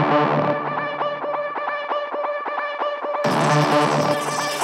I'm sorry.